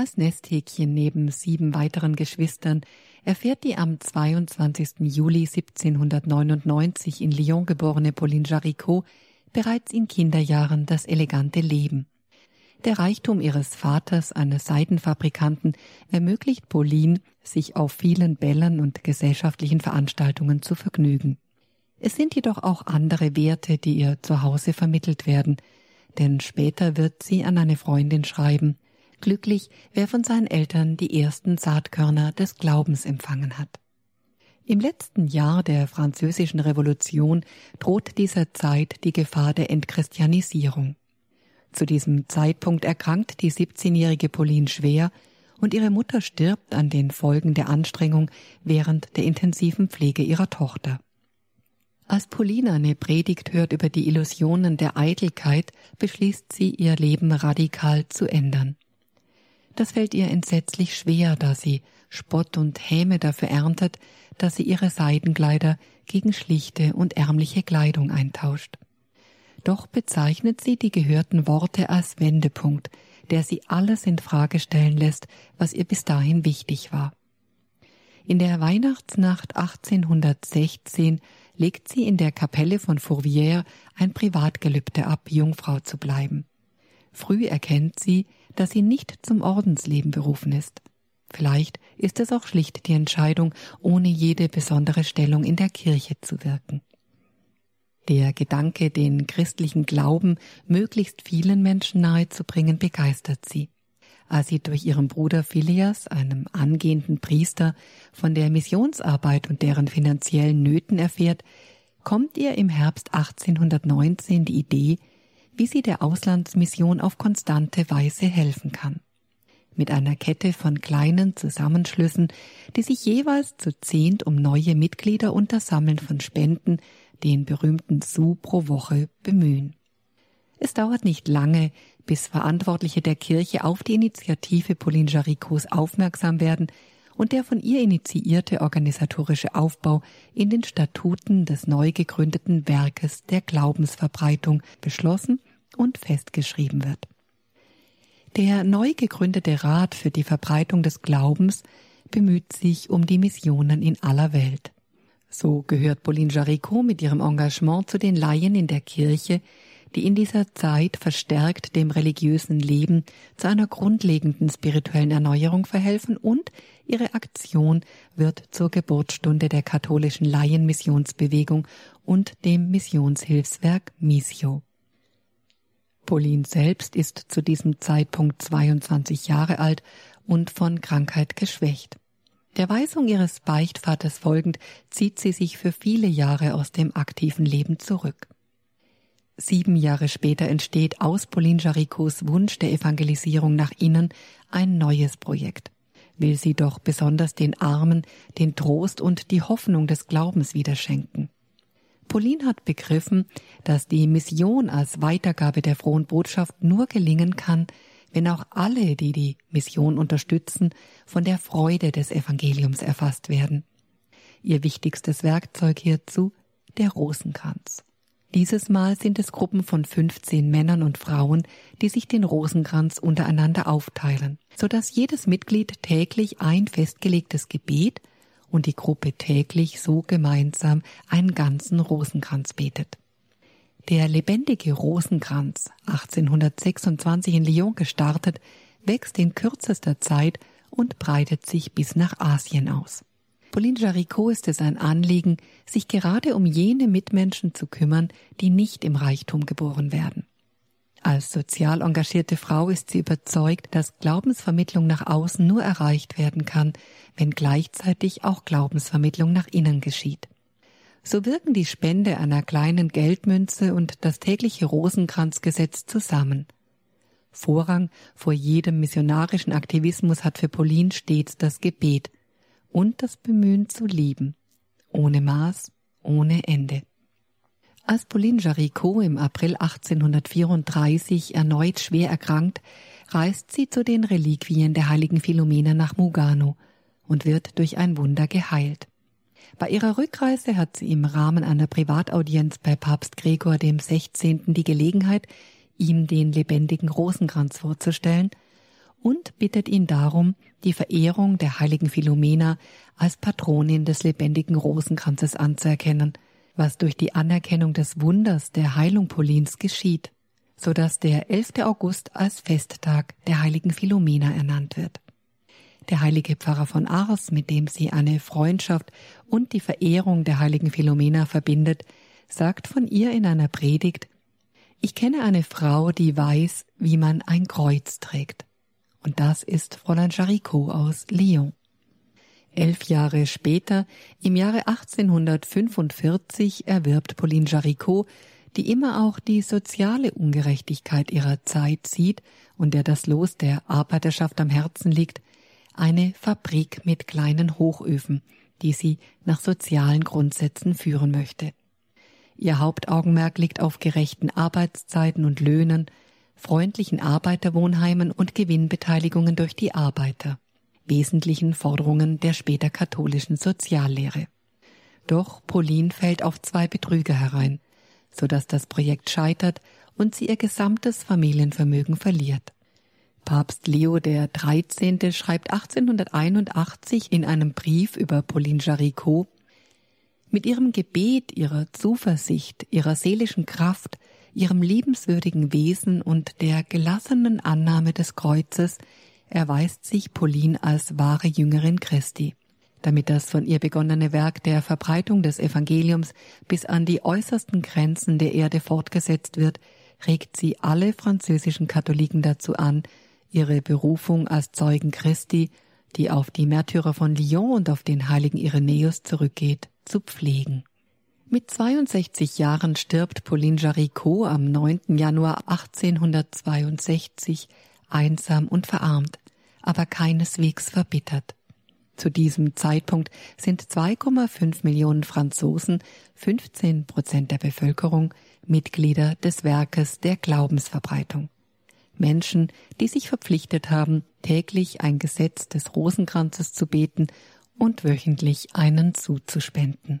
Als Nesthäkchen neben sieben weiteren Geschwistern erfährt die am 22. Juli 1799 in Lyon geborene Pauline Jaricot bereits in Kinderjahren das elegante Leben. Der Reichtum ihres Vaters, eines Seidenfabrikanten, ermöglicht Pauline, sich auf vielen Bällen und gesellschaftlichen Veranstaltungen zu vergnügen. Es sind jedoch auch andere Werte, die ihr zu Hause vermittelt werden, denn später wird sie an eine Freundin schreiben, glücklich, wer von seinen Eltern die ersten Saatkörner des Glaubens empfangen hat. Im letzten Jahr der französischen Revolution droht dieser Zeit die Gefahr der Entchristianisierung. Zu diesem Zeitpunkt erkrankt die 17-jährige Pauline schwer und ihre Mutter stirbt an den Folgen der Anstrengung während der intensiven Pflege ihrer Tochter. Als Pauline eine Predigt hört über die Illusionen der Eitelkeit, beschließt sie, ihr Leben radikal zu ändern. Das fällt ihr entsetzlich schwer, da sie Spott und Häme dafür erntet, dass sie ihre Seidenkleider gegen schlichte und ärmliche Kleidung eintauscht. Doch bezeichnet sie die gehörten Worte als Wendepunkt, der sie alles in Frage stellen lässt, was ihr bis dahin wichtig war. In der Weihnachtsnacht 1816 legt sie in der Kapelle von Fourvière ein Privatgelübde ab, Jungfrau zu bleiben. Früh erkennt sie, dass sie nicht zum Ordensleben berufen ist. Vielleicht ist es auch schlicht die Entscheidung, ohne jede besondere Stellung in der Kirche zu wirken. Der Gedanke, den christlichen Glauben möglichst vielen Menschen nahezubringen, begeistert sie. Als sie durch ihren Bruder Phileas, einem angehenden Priester, von der Missionsarbeit und deren finanziellen Nöten erfährt, kommt ihr im Herbst 1819 die Idee, wie sie der Auslandsmission auf konstante Weise helfen kann. Mit einer Kette von kleinen Zusammenschlüssen, die sich jeweils zu zehnt um neue Mitglieder und das Sammeln von Spenden den berühmten Sou pro Woche bemühen. Es dauert nicht lange, bis Verantwortliche der Kirche auf die Initiative Pauline Jaricots aufmerksam werden und der von ihr initiierte organisatorische Aufbau in den Statuten des neu gegründeten Werkes der Glaubensverbreitung beschlossen und festgeschrieben wird. Der neu gegründete Rat für die Verbreitung des Glaubens bemüht sich um die Missionen in aller Welt. So gehört Pauline Jaricot mit ihrem Engagement zu den Laien in der Kirche, die in dieser Zeit verstärkt dem religiösen Leben zu einer grundlegenden spirituellen Erneuerung verhelfen und ihre Aktion wird zur Geburtsstunde der katholischen Laienmissionsbewegung und dem Missionshilfswerk Missio. Pauline selbst ist zu diesem Zeitpunkt 22 Jahre alt und von Krankheit geschwächt. Der Weisung ihres Beichtvaters folgend zieht sie sich für viele Jahre aus dem aktiven Leben zurück. Sieben Jahre später entsteht aus Pauline Jaricots Wunsch der Evangelisierung nach innen ein neues Projekt. Will sie doch besonders den Armen den Trost und die Hoffnung des Glaubens wieder schenken. Pauline hat begriffen, dass die Mission als Weitergabe der frohen Botschaft nur gelingen kann, wenn auch alle, die die Mission unterstützen, von der Freude des Evangeliums erfasst werden. Ihr wichtigstes Werkzeug hierzu der Rosenkranz. Dieses Mal sind es Gruppen von 15 Männern und Frauen, die sich den Rosenkranz untereinander aufteilen, so dass jedes Mitglied täglich ein festgelegtes Gebet und die Gruppe täglich so gemeinsam einen ganzen Rosenkranz betet. Der lebendige Rosenkranz, 1826 in Lyon gestartet, wächst in kürzester Zeit und breitet sich bis nach Asien aus. Pauline Jaricot ist es ein Anliegen, sich gerade um jene Mitmenschen zu kümmern, die nicht im Reichtum geboren werden. Als sozial engagierte Frau ist sie überzeugt, dass Glaubensvermittlung nach außen nur erreicht werden kann, wenn gleichzeitig auch Glaubensvermittlung nach innen geschieht. So wirken die Spende einer kleinen Geldmünze und das tägliche Rosenkranzgesetz zusammen. Vorrang vor jedem missionarischen Aktivismus hat für Pauline stets das Gebet und das Bemühen zu lieben, ohne Maß, ohne Ende. Als Pauline Jaricot im April 1834 erneut schwer erkrankt, reist sie zu den Reliquien der heiligen Philomena nach Mugano und wird durch ein Wunder geheilt. Bei ihrer Rückreise hat sie im Rahmen einer Privataudienz bei Papst Gregor dem 16. die Gelegenheit, ihm den lebendigen Rosenkranz vorzustellen und bittet ihn darum, die Verehrung der heiligen Philomena als Patronin des lebendigen Rosenkranzes anzuerkennen, was durch die Anerkennung des Wunders der Heilung Paulins geschieht, so dass der 11. August als Festtag der heiligen Philomena ernannt wird. Der heilige Pfarrer von Ars, mit dem sie eine Freundschaft und die Verehrung der heiligen Philomena verbindet, sagt von ihr in einer Predigt, ich kenne eine Frau, die weiß, wie man ein Kreuz trägt. Und das ist Fräulein Jaricot aus Lyon. Elf Jahre später, im Jahre 1845, erwirbt Pauline Jaricot, die immer auch die soziale Ungerechtigkeit ihrer Zeit sieht und der das Los der Arbeiterschaft am Herzen liegt, eine Fabrik mit kleinen Hochöfen, die sie nach sozialen Grundsätzen führen möchte. Ihr Hauptaugenmerk liegt auf gerechten Arbeitszeiten und Löhnen, freundlichen Arbeiterwohnheimen und Gewinnbeteiligungen durch die Arbeiter, wesentlichen Forderungen der später katholischen Soziallehre. Doch Pauline fällt auf zwei Betrüger herein, so dass das Projekt scheitert und sie ihr gesamtes Familienvermögen verliert. Papst Leo 13. schreibt 1881 in einem Brief über Pauline Jaricot, mit ihrem Gebet, ihrer Zuversicht, ihrer seelischen Kraft, ihrem liebenswürdigen Wesen und der gelassenen Annahme des Kreuzes erweist sich Pauline als wahre Jüngerin Christi. Damit das von ihr begonnene Werk der Verbreitung des Evangeliums bis an die äußersten Grenzen der Erde fortgesetzt wird, regt sie alle französischen Katholiken dazu an, ihre Berufung als Zeugen Christi, die auf die Märtyrer von Lyon und auf den heiligen Irenäus zurückgeht, zu pflegen. Mit 62 Jahren stirbt Pauline Jaricot am 9. Januar 1862 einsam und verarmt, aber keineswegs verbittert. Zu diesem Zeitpunkt sind 2,5 Millionen Franzosen, 15 Prozent der Bevölkerung, Mitglieder des Werkes der Glaubensverbreitung. Menschen, die sich verpflichtet haben, täglich ein Gesetz des Rosenkranzes zu beten und wöchentlich einen zuzuspenden.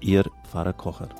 Ihr Pfarrer Kocher.